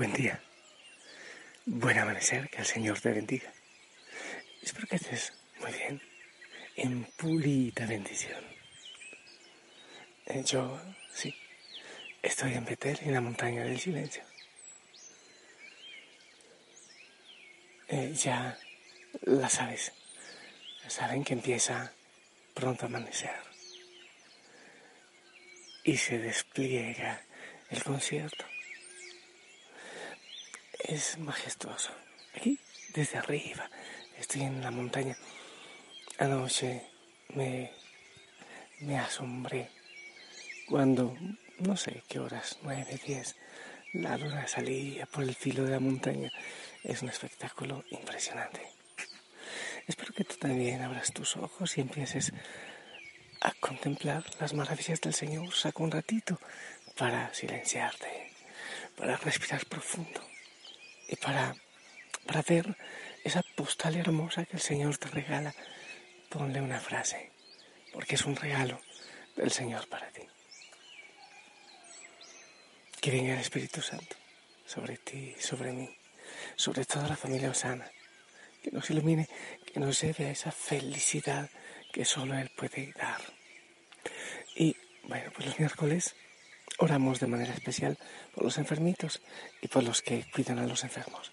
Buen día. Buen amanecer, que el Señor te bendiga. Espero que estés muy bien, en purita bendición. Yo, sí, estoy en Betel, en la montaña del silencio. Eh, ya la sabes, saben que empieza pronto a amanecer y se despliega el concierto es majestuoso. Aquí, desde arriba, estoy en la montaña. Anoche me, me asombré cuando, no sé qué horas, nueve, diez, la luna salía por el filo de la montaña. Es un espectáculo impresionante. Espero que tú también abras tus ojos y empieces a contemplar las maravillas del Señor. Saca un ratito para silenciarte, para respirar profundo y para, para ver esa postal hermosa que el Señor te regala, ponle una frase, porque es un regalo del Señor para ti. Que venga el Espíritu Santo sobre ti, sobre mí, sobre toda la familia Osana, que nos ilumine, que nos lleve a esa felicidad que solo Él puede dar. Y bueno, pues los miércoles Oramos de manera especial por los enfermitos y por los que cuidan a los enfermos.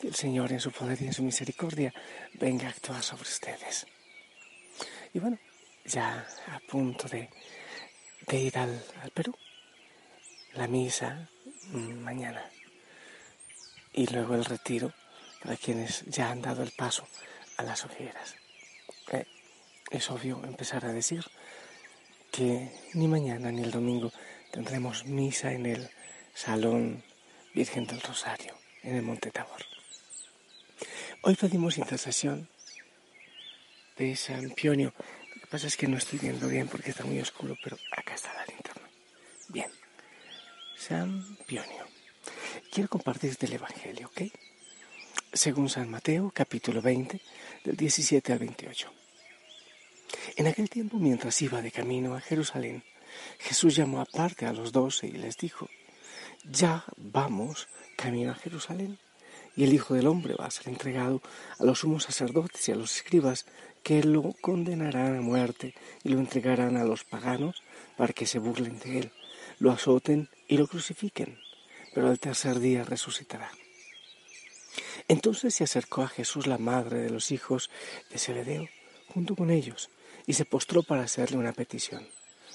Que el Señor en su poder y en su misericordia venga a actuar sobre ustedes. Y bueno, ya a punto de, ir al, al Perú, la misa mm, mañana y luego el retiro para quienes ya han dado el paso a las ojeras. Eh, es obvio empezar a decir que ni mañana ni el domingo tendremos misa en el Salón Virgen del Rosario, en el Monte Tabor. Hoy pedimos intercesión de San Pionio. Lo que pasa es que no estoy viendo bien porque está muy oscuro, pero acá está la linterna. Bien, San Pionio. Quiero compartirte el Evangelio, ¿ok? Según San Mateo, capítulo 20, del 17 al 28. En aquel tiempo, mientras iba de camino a Jerusalén, Jesús llamó aparte a los doce y les dijo, ya vamos camino a Jerusalén, y el Hijo del Hombre va a ser entregado a los sumos sacerdotes y a los escribas, que lo condenarán a muerte y lo entregarán a los paganos para que se burlen de él, lo azoten y lo crucifiquen, pero al tercer día resucitará. Entonces se acercó a Jesús la madre de los hijos de Zebedeo, junto con ellos, y se postró para hacerle una petición.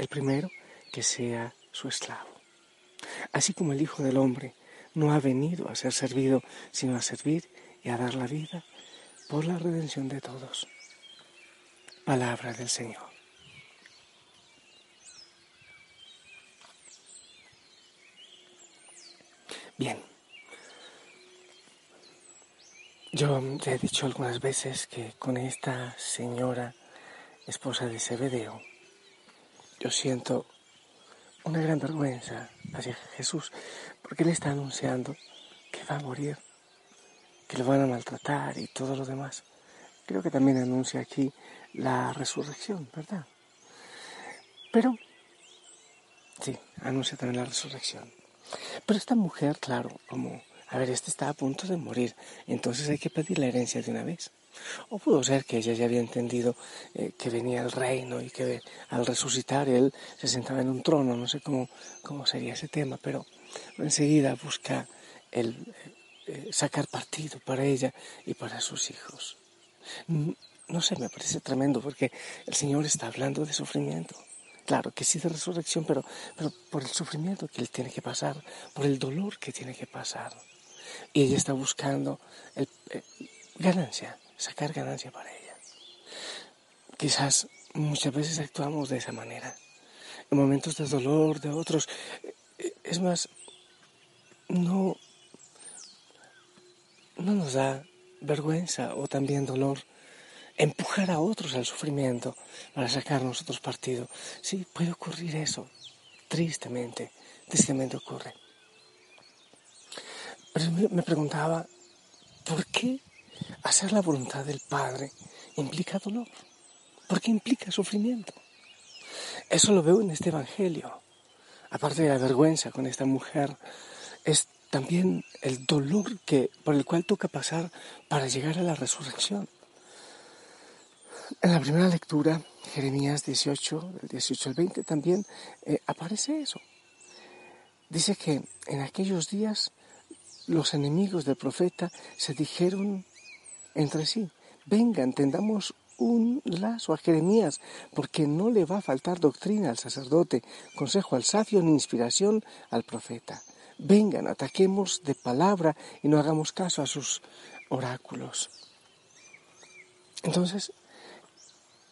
el primero, que sea su esclavo. Así como el Hijo del Hombre no ha venido a ser servido, sino a servir y a dar la vida por la redención de todos. Palabra del Señor. Bien, yo te he dicho algunas veces que con esta señora, esposa de Zebedeo, yo siento una gran vergüenza hacia Jesús, porque Él está anunciando que va a morir, que lo van a maltratar y todo lo demás. Creo que también anuncia aquí la resurrección, ¿verdad? Pero, sí, anuncia también la resurrección. Pero esta mujer, claro, como, a ver, este está a punto de morir, entonces hay que pedir la herencia de una vez. O pudo ser que ella ya había entendido eh, que venía el reino y que al resucitar él se sentaba en un trono, no sé cómo, cómo sería ese tema, pero enseguida busca el eh, eh, sacar partido para ella y para sus hijos. No sé, me parece tremendo porque el Señor está hablando de sufrimiento. Claro que sí de resurrección, pero, por el sufrimiento que Él tiene que pasar, por el dolor que tiene que pasar. Y ella está buscando ganancia, sacar ganancia para ella. Quizás muchas veces actuamos de esa manera. En momentos de dolor de otros, es más, no, no nos da vergüenza o también dolor empujar a otros al sufrimiento para sacar nosotros partido. Sí, puede ocurrir eso, tristemente, tristemente ocurre. Pero me preguntaba, ¿por qué Hacer la voluntad del Padre implica dolor, porque implica sufrimiento. Eso lo veo en este Evangelio. Aparte de la vergüenza con esta mujer, es también el dolor que, por el cual toca pasar para llegar a la resurrección. En la primera lectura, Jeremías 18, del 18 al 20, también eh, aparece eso. Dice que en aquellos días los enemigos del profeta se dijeron entre sí. Vengan, tendamos un lazo a Jeremías, porque no le va a faltar doctrina al sacerdote, consejo al sabio ni inspiración al profeta. Vengan, ataquemos de palabra y no hagamos caso a sus oráculos. Entonces,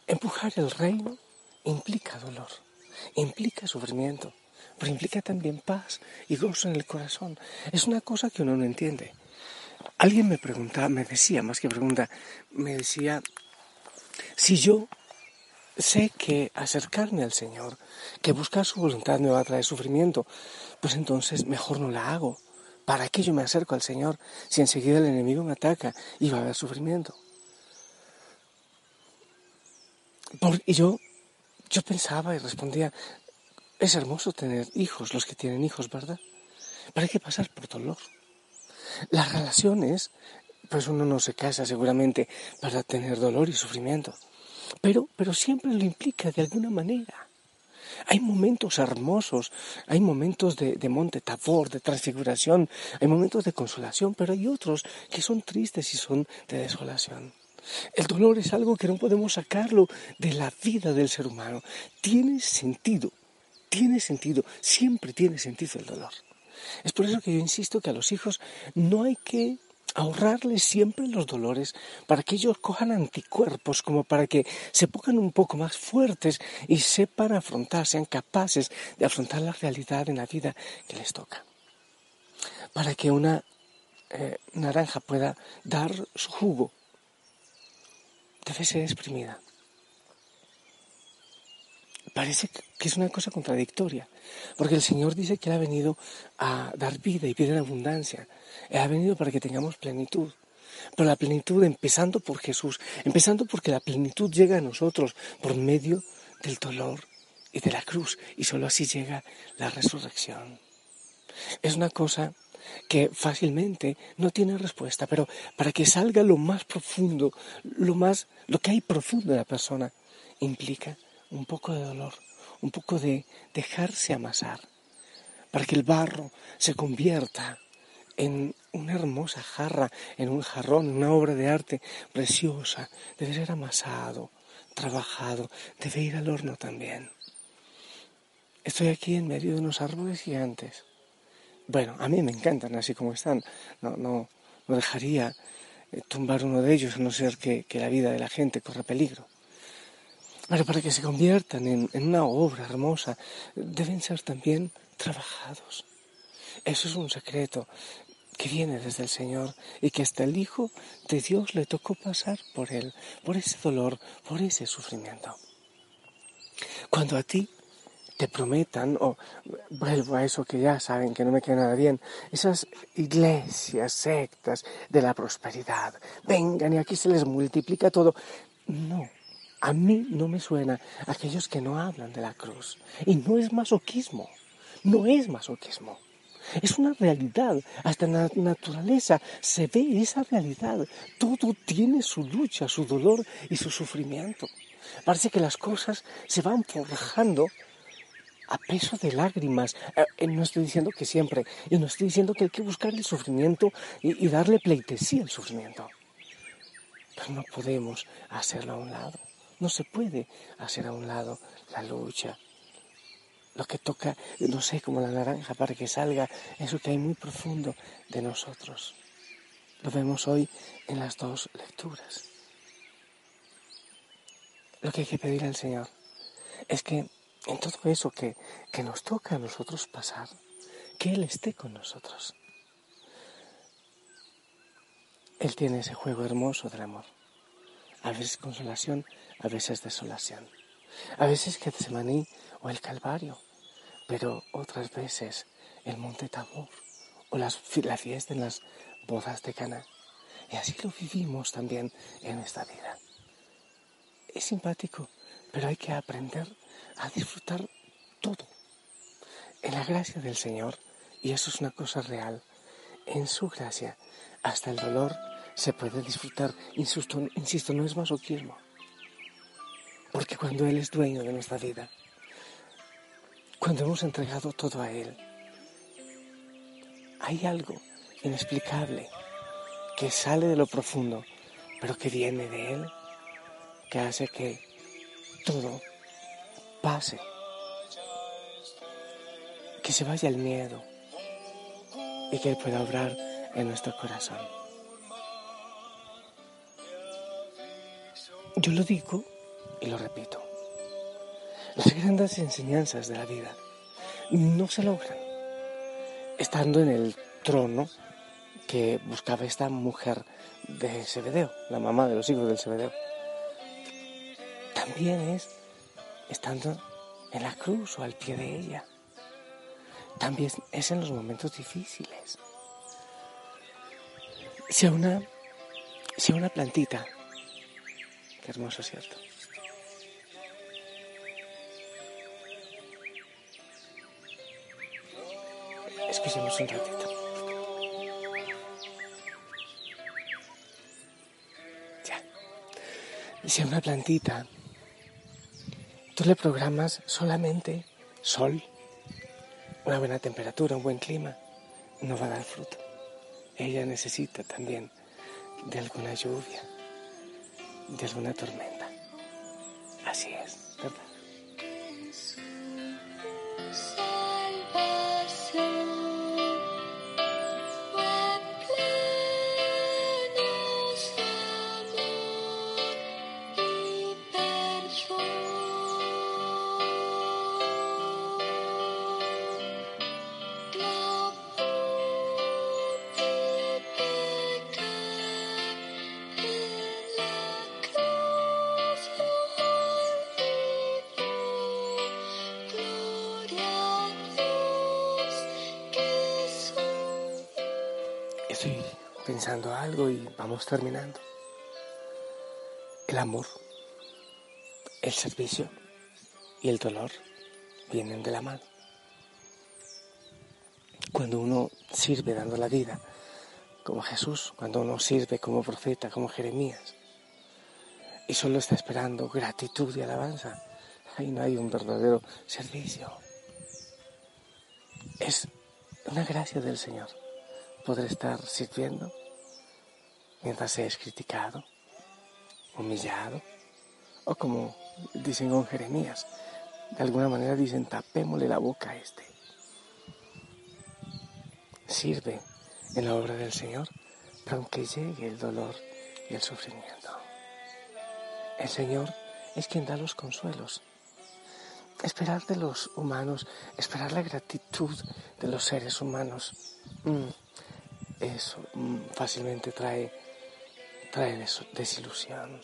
empujar el reino implica dolor, implica sufrimiento, pero implica también paz y gozo en el corazón. Es una cosa que uno no entiende. Alguien me preguntaba, me decía, más que pregunta, me decía, si yo sé que acercarme al Señor, que buscar su voluntad me va a traer sufrimiento, pues entonces mejor no la hago. ¿Para qué yo me acerco al Señor si enseguida el enemigo me ataca y va a haber sufrimiento? y yo, yo pensaba y respondía, es hermoso tener hijos, los que tienen hijos, ¿verdad? Pero hay que pasar por dolor. Las relaciones, pues uno no se casa seguramente para tener dolor y sufrimiento, pero, pero siempre lo implica de alguna manera. Hay momentos hermosos, hay momentos de, monte tabor, de transfiguración, hay momentos de consolación, pero hay otros que son tristes y son de desolación. El dolor es algo que no podemos sacarlo de la vida del ser humano. Tiene sentido, tiene sentido, siempre tiene sentido el dolor. Es por eso que yo insisto que a los hijos no hay que ahorrarles siempre los dolores para que ellos cojan anticuerpos, como para que se pongan un poco más fuertes y sepan afrontar, sean capaces de afrontar la realidad en la vida que les toca. Para que una eh, naranja pueda dar su jugo, debe ser exprimida parece que es una cosa contradictoria, porque el Señor dice que Él ha venido a dar vida y vida en abundancia. Él ha venido para que tengamos plenitud. Pero la plenitud empezando por Jesús, empezando porque la plenitud llega a nosotros por medio del dolor y de la cruz, y solo así llega la resurrección. Es una cosa que fácilmente no tiene respuesta, pero para que salga lo más profundo, lo más, lo que hay profundo en la persona, implica un poco de dolor, un poco de dejarse amasar, para que el barro se convierta en una hermosa jarra, en un jarrón, una obra de arte preciosa. Debe ser amasado, trabajado, debe ir al horno también. Estoy aquí en medio de unos árboles gigantes. Bueno, a mí me encantan así como están. No, no, no dejaría eh, tumbar uno de ellos a no ser que la vida de la gente corra peligro. Pero para que se conviertan en, una obra hermosa, deben ser también trabajados. Eso es un secreto que viene desde el Señor y que hasta el Hijo de Dios le tocó pasar por él, por ese dolor, por ese sufrimiento. Cuando a ti te prometan, o vuelvo a eso que ya saben que no me queda nada bien, esas iglesias, sectas de la prosperidad, vengan y aquí se les multiplica todo. No, a mí no me suena aquellos que no hablan de la cruz. Y no es masoquismo, no es masoquismo. Es una realidad, hasta en la naturaleza se ve esa realidad. Todo tiene su lucha, su dolor y su sufrimiento. Parece que las cosas se van forjando a peso de lágrimas. Eh, eh, no estoy diciendo que siempre, y no estoy diciendo que hay que buscar el sufrimiento y, y darle pleitesía al sufrimiento. Pero no podemos hacerlo a un lado. No se puede hacer a un lado la lucha, lo que toca, no sé, como la naranja, para que salga eso que hay muy profundo de nosotros. Lo vemos hoy en las dos lecturas. Lo que hay que pedir al Señor es que en todo eso que, que nos toca a nosotros pasar, que Él esté con nosotros. Él tiene ese juego hermoso del amor. A veces consolación, a veces desolación. A veces Getsemaní o el Calvario, pero otras veces el Monte Tabor o las, la fiesta en las bodas de Cana. Y así lo vivimos también en esta vida. Es simpático, pero hay que aprender a disfrutar todo. En la gracia del Señor, y eso es una cosa real, en su gracia, hasta el dolor se puede disfrutar. Insisto, insisto no es masoquismo. Porque cuando Él es dueño de nuestra vida, cuando hemos entregado todo a Él, hay algo inexplicable que sale de lo profundo, pero que viene de Él, que hace que todo pase, que se vaya el miedo y que Él pueda obrar en nuestro corazón. Yo lo digo y lo repito. Las grandes enseñanzas de la vida no se logran estando en el trono que buscaba esta mujer de Zebedeo, la mamá de los hijos del Zebedeo. También es estando en la cruz o al pie de ella. También es en los momentos difíciles. Si a una, si una plantita hermoso, ¿cierto? Escuchemos un ratito. Ya. Si a una plantita tú le programas solamente sol, una buena temperatura, un buen clima, no va a dar fruto. Ella necesita también de alguna lluvia de alguna tormenta. Pensando algo y vamos terminando. El amor, el servicio y el dolor vienen de la mano. Cuando uno sirve dando la vida, como Jesús, cuando uno sirve como profeta, como Jeremías, y solo está esperando gratitud y alabanza, ahí no hay un verdadero servicio. Es una gracia del Señor poder estar sirviendo mientras se es criticado, humillado, o como dicen con Jeremías, de alguna manera dicen tapémosle la boca a este. Sirve en la obra del Señor, para aunque llegue el dolor y el sufrimiento. El Señor es quien da los consuelos. Esperar de los humanos, esperar la gratitud de los seres humanos. Mm, eso mm, fácilmente trae, trae desilusión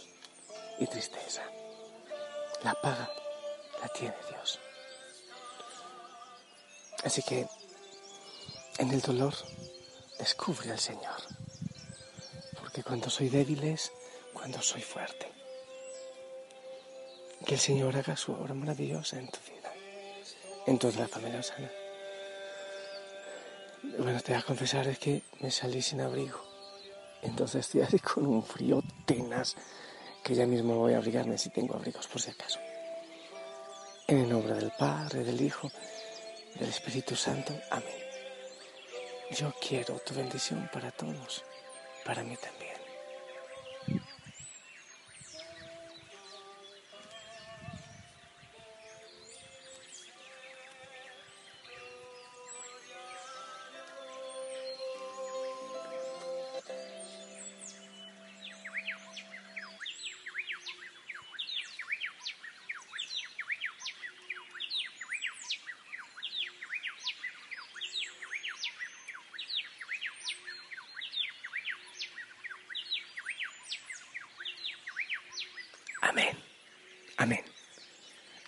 y tristeza. La paga la tiene Dios. Así que en el dolor descubre al Señor. Porque cuando soy débil es cuando soy fuerte. Que el Señor haga su obra maravillosa en tu vida, en toda la familia sana. Bueno, te voy a confesar es que me salí sin abrigo. Entonces estoy así con un frío tenaz que ya mismo voy a abrigarme si tengo abrigos por si acaso. En el nombre del Padre, del Hijo, del Espíritu Santo. Amén. Yo quiero tu bendición para todos, para mí también.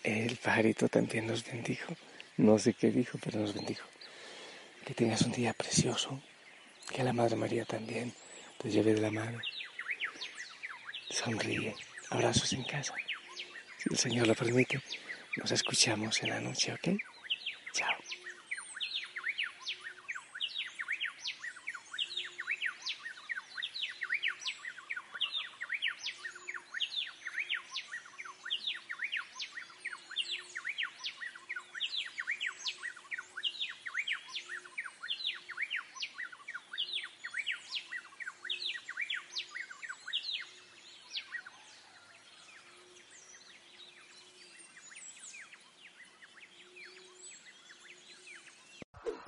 El pajarito también nos bendijo. No sé qué dijo, pero nos bendijo. Que tengas un día precioso. Que la Madre María también te lleve de la mano. Sonríe. Abrazos en casa. Si el Señor lo permite, nos escuchamos en la noche, ¿ok? Chao.